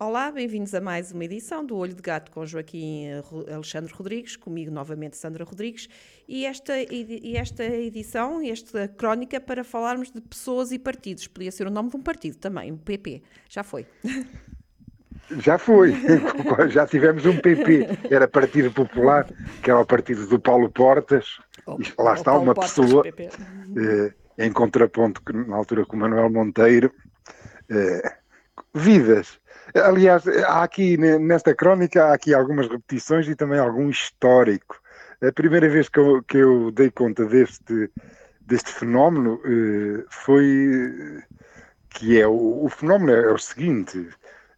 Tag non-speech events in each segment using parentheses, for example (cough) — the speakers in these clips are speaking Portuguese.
Olá, bem-vindos a mais uma edição do Olho de Gato com Joaquim Alexandre Rodrigues, comigo novamente Sandra Rodrigues, e esta, e esta edição, esta crónica para falarmos de pessoas e partidos. Podia ser o nome de um partido também, o PP. Já foi. (laughs) Já foi, (laughs) já tivemos um PP, era Partido Popular, que era o partido do Paulo Portas, oh, e lá está uma Portas, pessoa eh, em contraponto na altura com o Manuel Monteiro. Eh, vidas Aliás, há aqui nesta crónica há aqui algumas repetições e também algum histórico. A primeira vez que eu, que eu dei conta deste, deste fenómeno eh, foi que é o, o, fenómeno é o seguinte,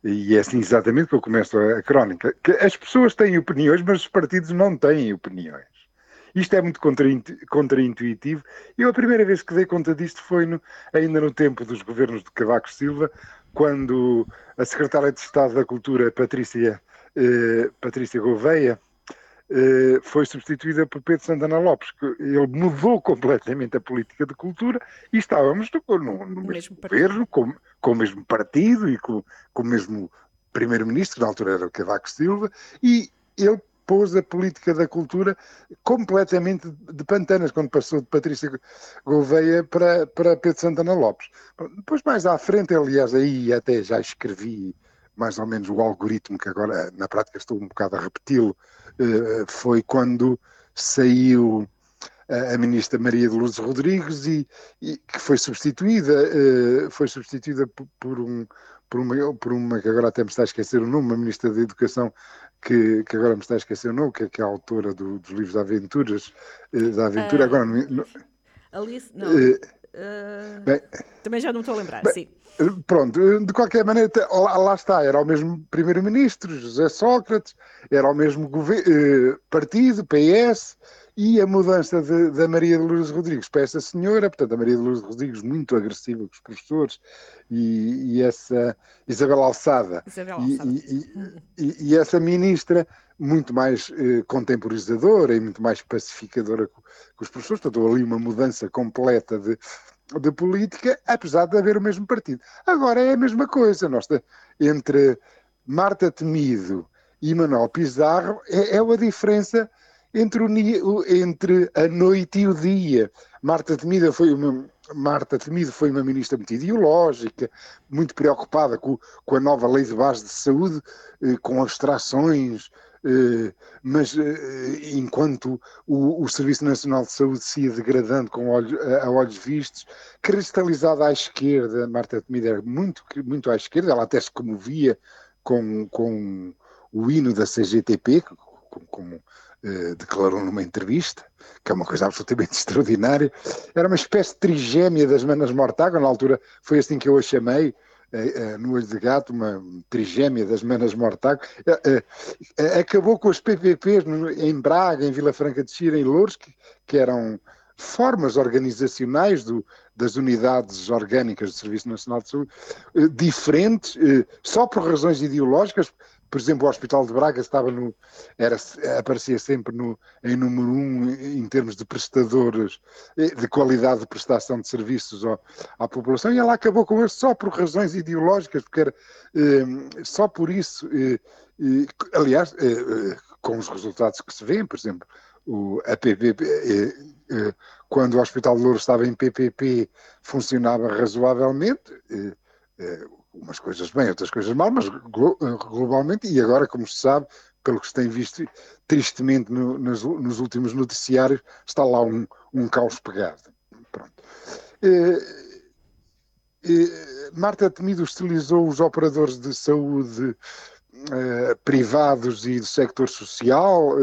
e é assim exatamente que eu começo a, crónica, que as pessoas têm opiniões, mas os partidos não têm opiniões. Isto é muito contraintuitivo. Eu a primeira vez que dei conta disto foi no, ainda no tempo dos governos de Cavaco Silva, quando a secretária de Estado da Cultura, Patrícia, eh, Patrícia Gouveia, eh, foi substituída por Pedro Santana Lopes, que ele mudou completamente a política de cultura e estávamos no, no, no mesmo governo, com, com, o mesmo partido e com, com o mesmo primeiro-ministro, que na altura era o Cavaco Silva, e ele pôs a política da cultura completamente de pantanas, quando passou de Patrícia Gouveia para, para Pedro Santana Lopes. Depois, mais à frente, aliás, aí até já escrevi mais ou menos o algoritmo, que agora na prática estou um bocado a repeti-lo, eh, foi quando saiu a ministra Maria de Lourdes Rodrigues e, e que foi substituída, eh, foi substituída por, um, por uma, por uma que agora até me está a esquecer o nome, uma ministra da Educação que, que agora me está a esquecer o nome, que, é, que é a autora do, dos livros de aventuras, eh, da aventura, uh, agora não, Alice, não. Uh, uh, bem, também já não estou a lembrar, bem, sim. Pronto, de qualquer maneira, lá, lá está, era o mesmo primeiro-ministro, José Sócrates, era o mesmo partido, PS, e a mudança de, da Maria de Lourdes Rodrigues para essa senhora, portanto, a Maria de Lourdes Rodrigues muito agressiva com os professores, e, e essa Isabel Alçada, Isabel Alçada. E, e, essa ministra muito mais eh, contemporizadora e muito mais pacificadora com, com os professores, portanto, ali uma mudança completa de, de política, apesar de haver o mesmo partido. Agora é a mesma coisa, nós, entre Marta Temido e Manuel Pizarro, é, é uma diferença entre, o, entre a noite e o dia. Marta Temido foi uma, Marta Temido foi uma ministra muito ideológica, muito preocupada com, com a nova lei de base de saúde, eh, com abstrações, eh, mas eh, enquanto o, o, Serviço Nacional de Saúde se ia degradando com olhos, a, olhos vistos, cristalizada à esquerda, Marta Temido era muito, muito à esquerda, ela até se comovia com, com o hino da CGTP, como eh, declarou numa entrevista, que é uma coisa absolutamente (laughs) extraordinária. Era uma espécie de trigêmea das Manas Mortágua, na altura foi assim que eu a chamei, eh, eh, no olho de gato, uma trigêmea das Manas Mortágua. acabou com as PPPs em Braga, em Vila Franca de Xira, em Louros, que, que eram formas organizacionais do, das unidades orgânicas do Serviço Nacional de Saúde, diferentes, só por razões ideológicas, por exemplo, o Hospital de Braga estava no, era, aparecia sempre no, em número um em termos de prestadores, eh, de qualidade de prestação de serviços ao, à população, e ela acabou com isso só por razões ideológicas, porque era eh, só por isso, eh, eh, aliás, eh, eh, com os resultados que se vêem, por exemplo, o, a PPP, quando o Hospital de Lourdes estava em PPP, funcionava razoavelmente umas coisas bem, outras coisas mal, mas globalmente, e agora, como se sabe, pelo que se tem visto tristemente no, nos, nos, últimos noticiários, está lá um, um caos pegado. Pronto. Eh, eh, Marta Temido estilizou os operadores de saúde eh, privados e do sector social,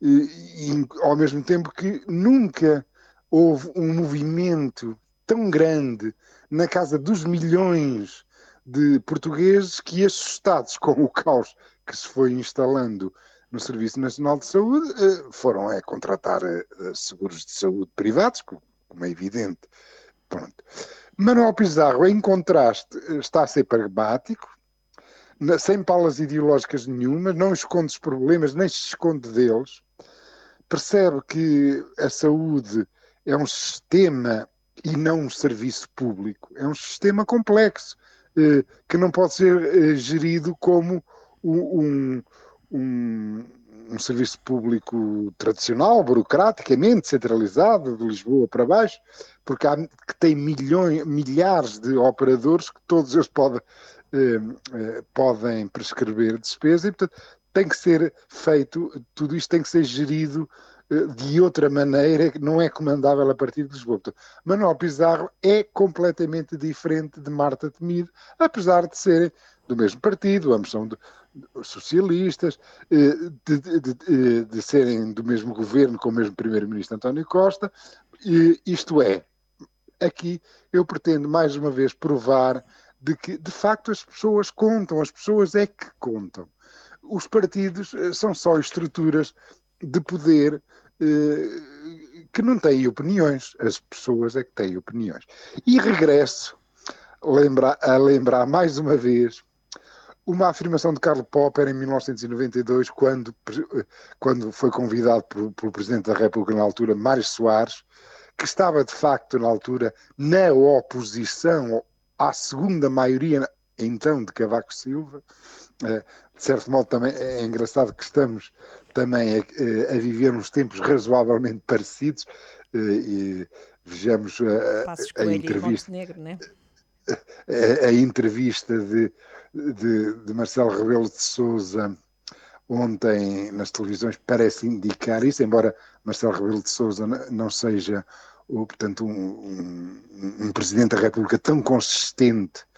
e, ao mesmo tempo que nunca houve um movimento tão grande na casa dos milhões de portugueses que, assustados com o caos que se foi instalando no Serviço Nacional de Saúde uh, foram a contratar uh, seguros de saúde privados, como é evidente. Pronto. Manuel Pizarro, em contraste, está a ser pragmático, sem palas ideológicas nenhuma, não esconde os problemas, nem se esconde deles, percebe que a saúde é um sistema e não um serviço público, é um sistema complexo, eh, que não pode ser eh, gerido como um, um, um serviço público tradicional, burocraticamente centralizado, de Lisboa para baixo, porque há, que tem milhões, milhares de operadores que todos eles podem, eh, eh, podem prescrever despesa e, portanto, tem que ser feito, tudo isto tem que ser gerido eh, de outra maneira, não é comandável a partir de Lisboa. Manuel Pizarro é completamente diferente de Marta Temido, apesar de serem do mesmo partido, ambos são de, socialistas, de, de, de, serem do mesmo governo com o mesmo primeiro-ministro António Costa, isto é, aqui eu pretendo mais uma vez provar de que, de facto, as pessoas contam, as pessoas é que contam. Os partidos eh, são só estruturas de poder eh, que não têm opiniões, as pessoas é que têm opiniões. E regresso lembra, a lembrar mais uma vez uma afirmação de Karl Popper em 1992, quando, quando foi convidado pelo Presidente da República na altura, Mário Soares, que estava de facto na altura na oposição à segunda maioria, então, de Cavaco Silva. Eh, de certo modo, também é engraçado que estamos também a, a viver uns tempos razoavelmente parecidos. Eh, e vejamos a, a entrevista. né? a, a, entrevista de, de, de, Marcelo Rebelo de Souza ontem nas televisões parece indicar isso, embora Marcelo Rebelo de Souza não seja o, portanto, um, um, um, presidente da República tão consistente eh,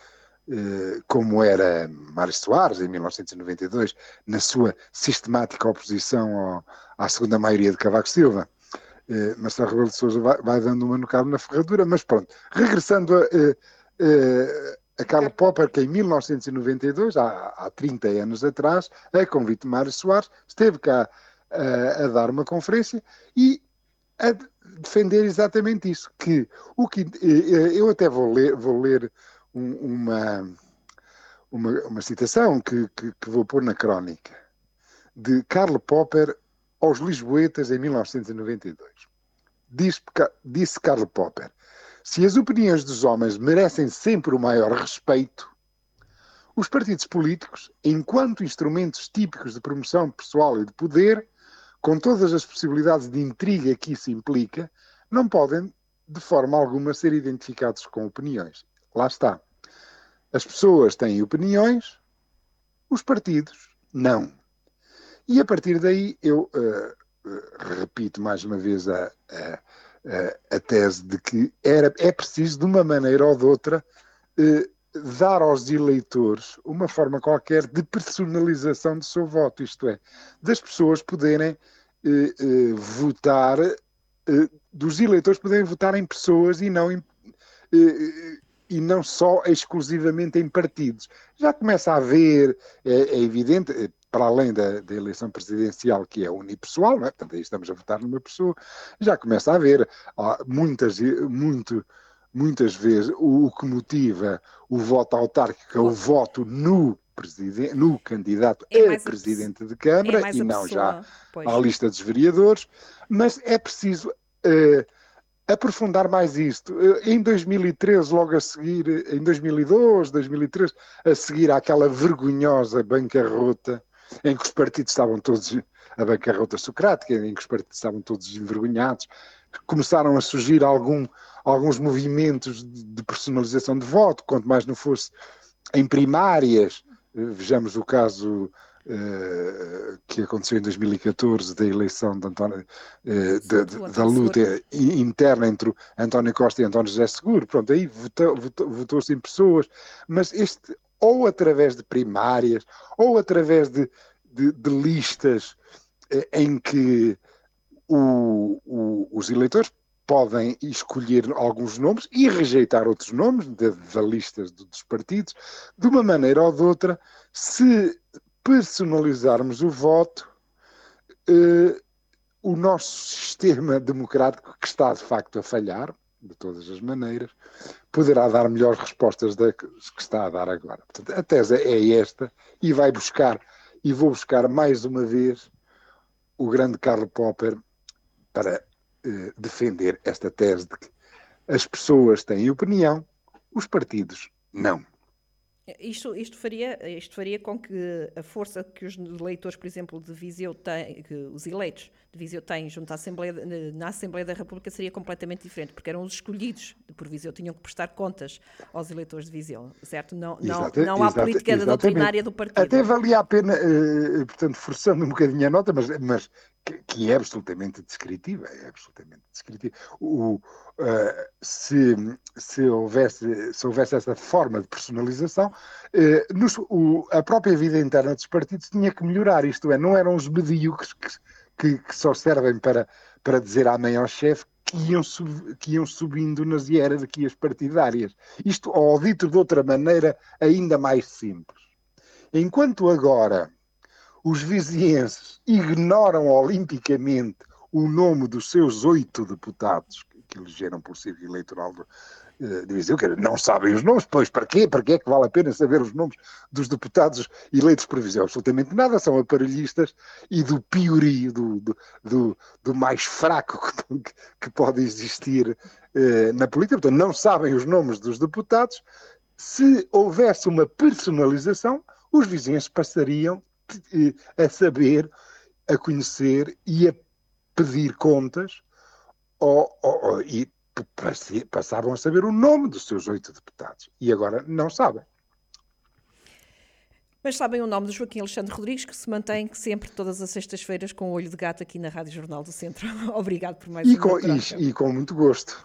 como era Mário Soares em 1992, na sua sistemática oposição ao, à segunda maioria de Cavaco Silva. Eh, Marcelo Rebelo de Sousa vai, vai, dando uma no cabo na ferradura, mas pronto. Regressando a, eh, eh, a Karl Popper, que em 1992, há, há 30 anos atrás, a convite de Mário Soares, esteve cá a, a dar uma conferência e a defender exatamente isso, que o que eu até vou ler, vou ler uma, uma, uma citação que, que, que, vou pôr na crónica de Karl Popper aos Lisboetas em 1992. Diz, disse Karl Popper: se as opiniões dos homens merecem sempre o maior respeito, os partidos políticos, enquanto instrumentos típicos de promoção pessoal e de poder, com todas as possibilidades de intriga que isso implica, não podem, de forma alguma, ser identificados com opiniões. Lá está. As pessoas têm opiniões, os partidos não. E a partir daí eu uh, repito mais uma vez a, a, a, tese de que era, é preciso, de uma maneira ou de outra, uh, dar aos eleitores uma forma qualquer de personalização do seu voto, isto é, das pessoas poderem votar, dos eleitores poderem votar em pessoas e não em, e não só exclusivamente em partidos. Já começa a haver, é, é evidente, para além da, da, eleição presidencial, que é unipessoal, não é? portanto aí estamos a votar numa pessoa, já começa a haver muitas, muito, muitas vezes o, o que motiva o voto autárquico é o voto no presidente, no candidato é a presidente de Câmara é e não já pois. à lista dos vereadores, mas é preciso uh, aprofundar mais isto. Uh, em 2013, logo a seguir, em 2012, 2013, a seguir àquela vergonhosa bancarrota em que os partidos estavam todos, a bancarrota socrática, em que os partidos estavam todos envergonhados, começaram a surgir algum, alguns movimentos de personalização de voto, quanto mais não fosse em primárias, Vejamos o caso uh, que aconteceu em 2014 da eleição de António, uh, de, de, da luta interna entre António Costa e António José Seguro. Pronto, aí votou-se votou, votou em pessoas, mas este, ou através de primárias, ou através de, de, listas uh, em que o, o, os eleitores podem escolher alguns nomes e rejeitar outros nomes da lista dos partidos, de uma maneira ou de outra, se personalizarmos o voto, uh, o nosso sistema democrático, que está de facto a falhar, de todas as maneiras, poderá dar melhores respostas da que está a dar agora. Portanto, a tese é esta e vai buscar, e vou buscar mais uma vez o grande Karl Popper para eh, defender esta tese de que as pessoas têm opinião, os partidos não. Isto, isto, faria, isto faria com que a força que os eleitores, por exemplo, de Viseu têm, que os eleitos de Viseu têm junto à Assembleia, na Assembleia da República seria completamente diferente, porque eram os escolhidos por Viseu, tinham que prestar contas aos eleitores de Viseu, certo? Não, não, não há política exatamente. doutrinária do partido. Até valia a pena, eh, portanto, forçando um bocadinho a nota, mas, mas que, é absolutamente descritiva, é absolutamente descritiva. O, uh, se, se, houvesse, se houvesse essa forma de personalização, uh, nos, o, a própria vida interna dos partidos tinha que melhorar, isto é, não eram os medíocres que, que, que só servem para, para dizer amém ao chefe que sub, que iam subindo nas hierarquias partidárias. Isto, ou dito de outra maneira, ainda mais simples. Enquanto agora os vizienses ignoram olimpicamente o nome dos seus oito deputados que elegeram por círculo eleitoral de, de Viseu, que não sabem os nomes, pois para quê? Para que é que vale a pena saber os nomes dos deputados eleitos por Viseu? Absolutamente nada, são aparelhistas e do piorio, do, do, do, do mais fraco (laughs) que, que pode existir eh, na política, portanto não sabem os nomes dos deputados, se houvesse uma personalização, os vizinhos passariam a saber, a conhecer e a pedir contas ou, ou, e passavam a saber o nome dos seus oito deputados e agora não sabem. Mas sabem o nome do Joaquim Alexandre Rodrigues, que se mantém sempre todas as sextas-feiras com o olho de gato aqui na Rádio Jornal do Centro. (laughs) Obrigado por mais e com, e, e com muito gosto.